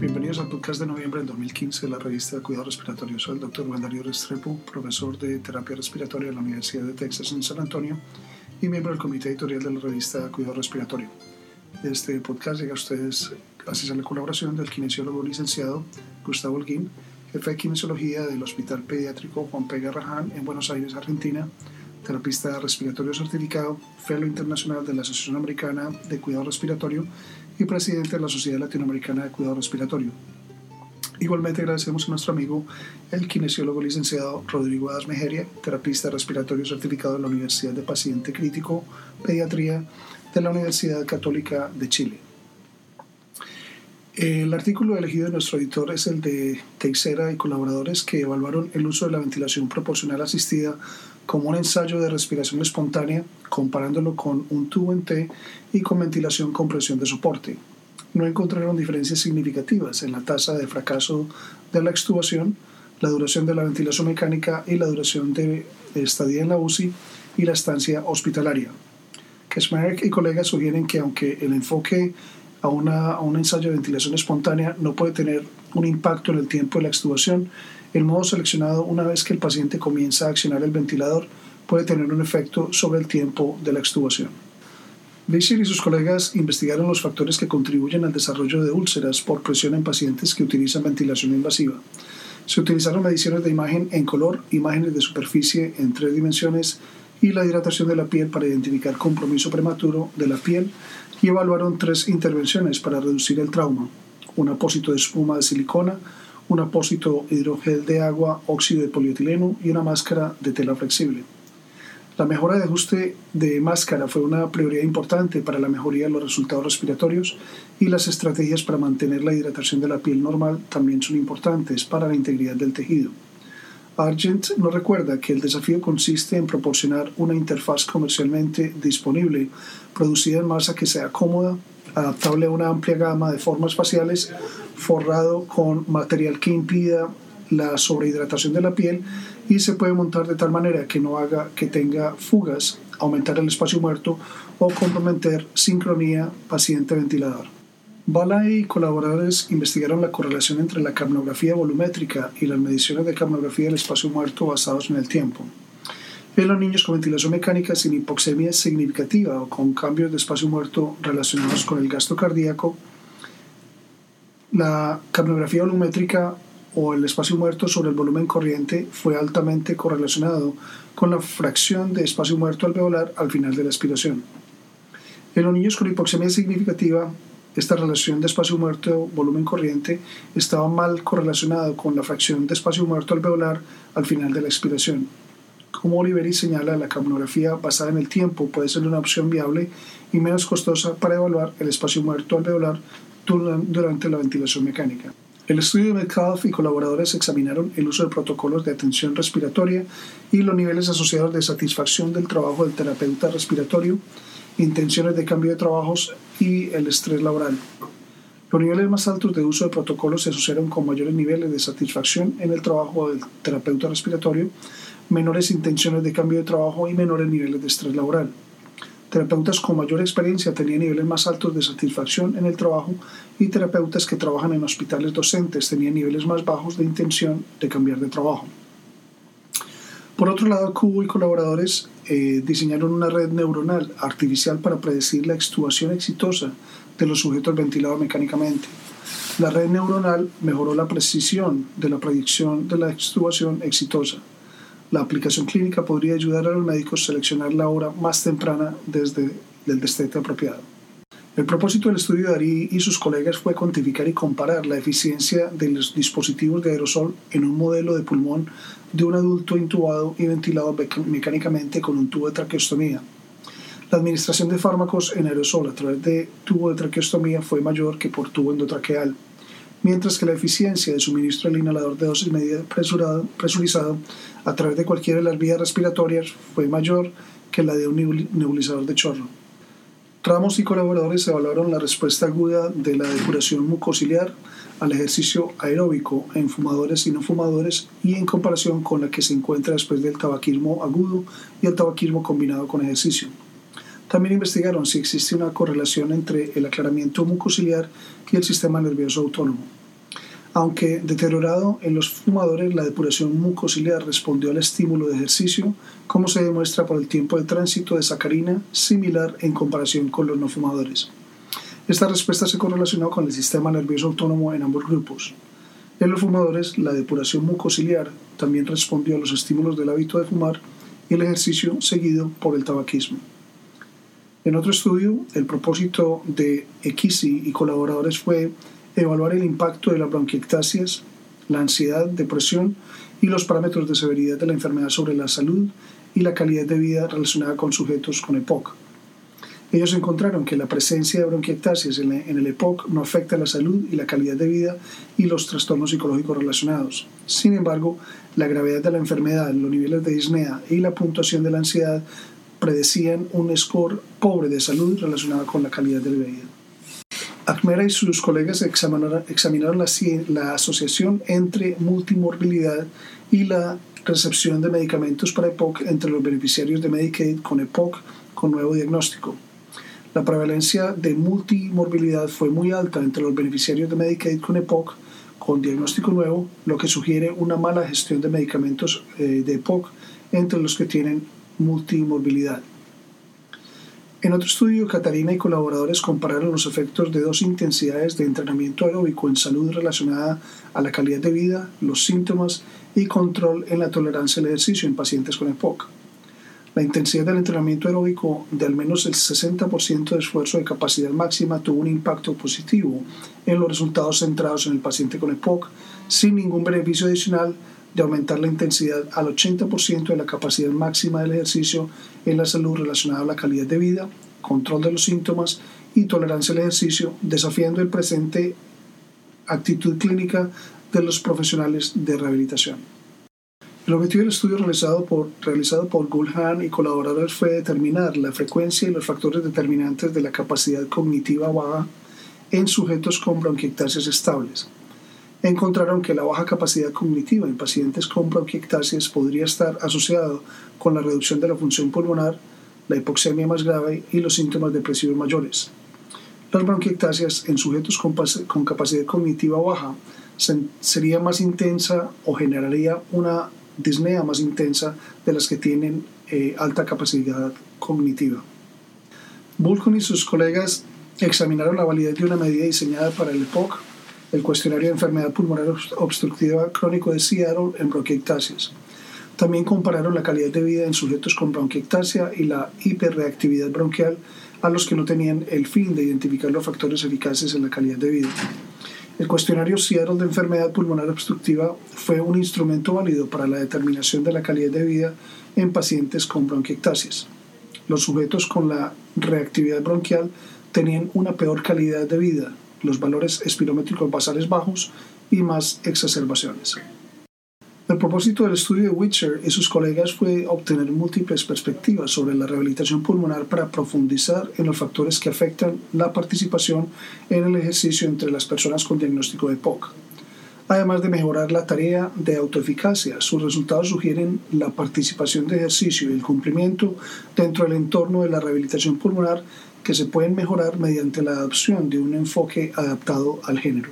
Bienvenidos al podcast de noviembre del 2015 de la revista de Cuidado Respiratorio. Soy el doctor Juan Restrepo, profesor de terapia respiratoria en la Universidad de Texas en San Antonio y miembro del comité editorial de la revista Cuidado Respiratorio. Este podcast llega a ustedes gracias a la colaboración del kinesiólogo licenciado Gustavo Holguín, jefe de kinesiología del Hospital Pediátrico Juan P. Garrahan en Buenos Aires, Argentina, terapista respiratorio certificado, fellow internacional de la Asociación Americana de Cuidado Respiratorio y presidente de la Sociedad Latinoamericana de Cuidado Respiratorio. Igualmente agradecemos a nuestro amigo, el kinesiólogo licenciado Rodrigo Adas Mejeria, terapista respiratorio certificado de la Universidad de Paciente Crítico Pediatría de la Universidad Católica de Chile. El artículo elegido de nuestro editor es el de Teixeira y colaboradores que evaluaron el uso de la ventilación proporcional asistida como un ensayo de respiración espontánea, comparándolo con un tubo en T y con ventilación con presión de soporte. No encontraron diferencias significativas en la tasa de fracaso de la extubación, la duración de la ventilación mecánica y la duración de estadía en la UCI y la estancia hospitalaria. Kesmarek y colegas sugieren que aunque el enfoque a, una, a un ensayo de ventilación espontánea no puede tener un impacto en el tiempo de la extubación, el modo seleccionado una vez que el paciente comienza a accionar el ventilador puede tener un efecto sobre el tiempo de la extubación. Beiser y sus colegas investigaron los factores que contribuyen al desarrollo de úlceras por presión en pacientes que utilizan ventilación invasiva. Se utilizaron mediciones de imagen en color, imágenes de superficie en tres dimensiones y la hidratación de la piel para identificar compromiso prematuro de la piel y evaluaron tres intervenciones para reducir el trauma, un apósito de espuma de silicona, un apósito hidrogel de agua, óxido de polietileno y una máscara de tela flexible. La mejora de ajuste de máscara fue una prioridad importante para la mejoría de los resultados respiratorios y las estrategias para mantener la hidratación de la piel normal también son importantes para la integridad del tejido. Argent nos recuerda que el desafío consiste en proporcionar una interfaz comercialmente disponible, producida en masa que sea cómoda, adaptable a una amplia gama de formas faciales, forrado con material que impida la sobrehidratación de la piel y se puede montar de tal manera que no haga que tenga fugas, aumentar el espacio muerto o comprometer sincronía paciente-ventilador. Bala y colaboradores investigaron la correlación entre la capnografía volumétrica y las mediciones de capnografía del espacio muerto basados en el tiempo. En los niños con ventilación mecánica sin hipoxemia significativa o con cambios de espacio muerto relacionados con el gasto cardíaco, la capnografía volumétrica o el espacio muerto sobre el volumen corriente fue altamente correlacionado con la fracción de espacio muerto alveolar al final de la aspiración. En los niños con hipoxemia significativa, esta relación de espacio muerto-volumen corriente estaba mal correlacionado con la fracción de espacio muerto alveolar al final de la expiración. Como Oliveri señala, la capnografía basada en el tiempo puede ser una opción viable y menos costosa para evaluar el espacio muerto alveolar durante la ventilación mecánica. El estudio de Metcalf y colaboradores examinaron el uso de protocolos de atención respiratoria y los niveles asociados de satisfacción del trabajo del terapeuta respiratorio, intenciones de cambio de trabajos y el estrés laboral. Los niveles más altos de uso de protocolos se asociaron con mayores niveles de satisfacción en el trabajo del terapeuta respiratorio, menores intenciones de cambio de trabajo y menores niveles de estrés laboral. Terapeutas con mayor experiencia tenían niveles más altos de satisfacción en el trabajo y terapeutas que trabajan en hospitales docentes tenían niveles más bajos de intención de cambiar de trabajo. Por otro lado, Cubo y colaboradores eh, diseñaron una red neuronal artificial para predecir la extubación exitosa de los sujetos ventilados mecánicamente. La red neuronal mejoró la precisión de la predicción de la extubación exitosa. La aplicación clínica podría ayudar a los médicos a seleccionar la hora más temprana desde el destete apropiado. El propósito del estudio de Ari y sus colegas fue cuantificar y comparar la eficiencia de los dispositivos de aerosol en un modelo de pulmón de un adulto intubado y ventilado mecánicamente con un tubo de traqueostomía. La administración de fármacos en aerosol a través de tubo de traqueostomía fue mayor que por tubo endotraqueal mientras que la eficiencia de suministro del inhalador de dosis media presurizado a través de cualquiera de las vías respiratorias fue mayor que la de un nebulizador de chorro. Ramos y colaboradores evaluaron la respuesta aguda de la depuración mucociliar al ejercicio aeróbico en fumadores y no fumadores y en comparación con la que se encuentra después del tabaquismo agudo y el tabaquismo combinado con ejercicio. También investigaron si existe una correlación entre el aclaramiento mucociliar y el sistema nervioso autónomo. Aunque deteriorado en los fumadores, la depuración mucociliar respondió al estímulo de ejercicio, como se demuestra por el tiempo de tránsito de sacarina similar en comparación con los no fumadores. Esta respuesta se correlacionó con el sistema nervioso autónomo en ambos grupos. En los fumadores, la depuración mucociliar también respondió a los estímulos del hábito de fumar y el ejercicio seguido por el tabaquismo. En otro estudio, el propósito de Equisi y colaboradores fue evaluar el impacto de las bronquiectasias, la ansiedad, depresión y los parámetros de severidad de la enfermedad sobre la salud y la calidad de vida relacionada con sujetos con EPOC. Ellos encontraron que la presencia de bronquiectasias en el EPOC no afecta la salud y la calidad de vida y los trastornos psicológicos relacionados. Sin embargo, la gravedad de la enfermedad, los niveles de disnea y la puntuación de la ansiedad predecían un score pobre de salud relacionado con la calidad de vida. Acmera y sus colegas examinaron, la, la, asociación entre multimorbilidad y la recepción de medicamentos para EPOC entre los beneficiarios de Medicaid con EPOC con nuevo diagnóstico. La prevalencia de multimorbilidad fue muy alta entre los beneficiarios de Medicaid con EPOC con diagnóstico nuevo, lo que sugiere una mala gestión de medicamentos eh, de EPOC entre los que tienen multimorbilidad. En otro estudio, Catalina y colaboradores compararon los efectos de dos intensidades de entrenamiento aeróbico en salud relacionada a la calidad de vida, los síntomas y control en la tolerancia al ejercicio en pacientes con EPOC. La intensidad del entrenamiento aeróbico de al menos el 60% de esfuerzo de capacidad máxima tuvo un impacto positivo en los resultados centrados en el paciente con EPOC, sin ningún beneficio adicional de aumentar la intensidad al 80% de la capacidad máxima del ejercicio en la salud relacionada a la calidad de vida, control de los síntomas y tolerancia al ejercicio, desafiando el presente actitud clínica de los profesionales de rehabilitación. El objetivo del estudio realizado por, realizado por Gulhan y colaboradores fue determinar la frecuencia y los factores determinantes de la capacidad cognitiva baja en sujetos con bronquiectasias estables encontraron que la baja capacidad cognitiva en pacientes con bronquiectasias podría estar asociado con la reducción de la función pulmonar, la hipoxemia más grave y los síntomas depresivos mayores. Las bronquiectasias en sujetos con, capacidad cognitiva baja sería más intensa o generaría una disnea más intensa de las que tienen eh, alta capacidad cognitiva. Bulcon y sus colegas examinaron la validez de una medida diseñada para el EPOC el cuestionario de enfermedad pulmonar obstructiva crónico de Seattle en bronquiectasias. También compararon la calidad de vida en sujetos con bronquiectasia y la hiperreactividad bronquial a los que no tenían el fin de identificar los factores eficaces en la calidad de vida. El cuestionario Seattle de enfermedad pulmonar obstructiva fue un instrumento válido para la determinación de la calidad de vida en pacientes con bronquiectasias. Los sujetos con la reactividad bronquial tenían una peor calidad de vida, los valores espirométricos basales bajos y más exacerbaciones. El propósito del estudio de Witcher y sus colegas fue obtener múltiples perspectivas sobre la rehabilitación pulmonar para profundizar en los factores que afectan la participación en el ejercicio entre las personas con diagnóstico de POC. Además de mejorar la tarea de autoeficacia, sus resultados sugieren la participación de ejercicio y el cumplimiento dentro del entorno de la rehabilitación pulmonar que se pueden mejorar mediante la adopción de un enfoque adaptado al género.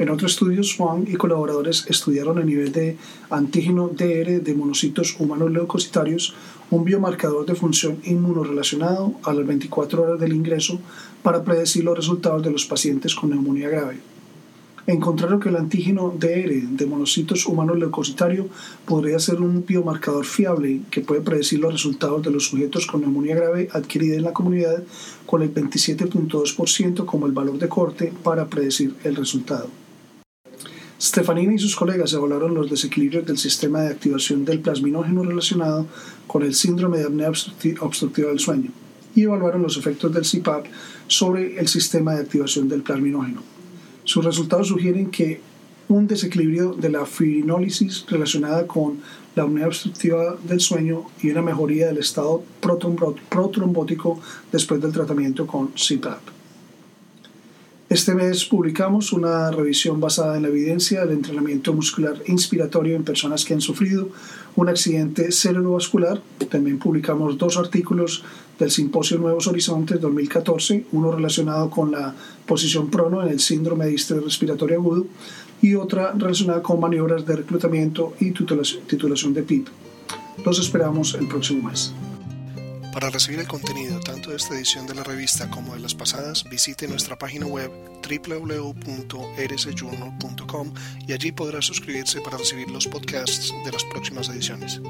En otro estudio, Swan y colaboradores estudiaron el nivel de antígeno DR de monocitos humanos leucocitarios, un biomarcador de función inmunorelacionado a las 24 horas del ingreso para predecir los resultados de los pacientes con neumonía grave encontraron que el antígeno DR de monocitos humanos leucocitario podría ser un biomarcador fiable que puede predecir los resultados de los sujetos con neumonía grave adquirida en la comunidad con el 27.2% como el valor de corte para predecir el resultado. Stefanini y sus colegas evaluaron los desequilibrios del sistema de activación del plasminógeno relacionado con el síndrome de apnea obstructiva del sueño y evaluaron los efectos del CPAP sobre el sistema de activación del plasminógeno. Sus resultados sugieren que un desequilibrio de la fibrinólisis relacionada con la unidad obstructiva del sueño y una mejoría del estado protrombótico después del tratamiento con CPAP. Este mes publicamos una revisión basada en la evidencia del entrenamiento muscular inspiratorio en personas que han sufrido un accidente cerebrovascular. También publicamos dos artículos del Simposio Nuevos Horizontes 2014, uno relacionado con la posición prono en el síndrome de estrés respiratorio agudo y otra relacionada con maniobras de reclutamiento y titulación de PIP. Los esperamos el próximo mes. Para recibir el contenido tanto de esta edición de la revista como de las pasadas, visite nuestra página web www.rsjournal.com y allí podrá suscribirse para recibir los podcasts de las próximas ediciones.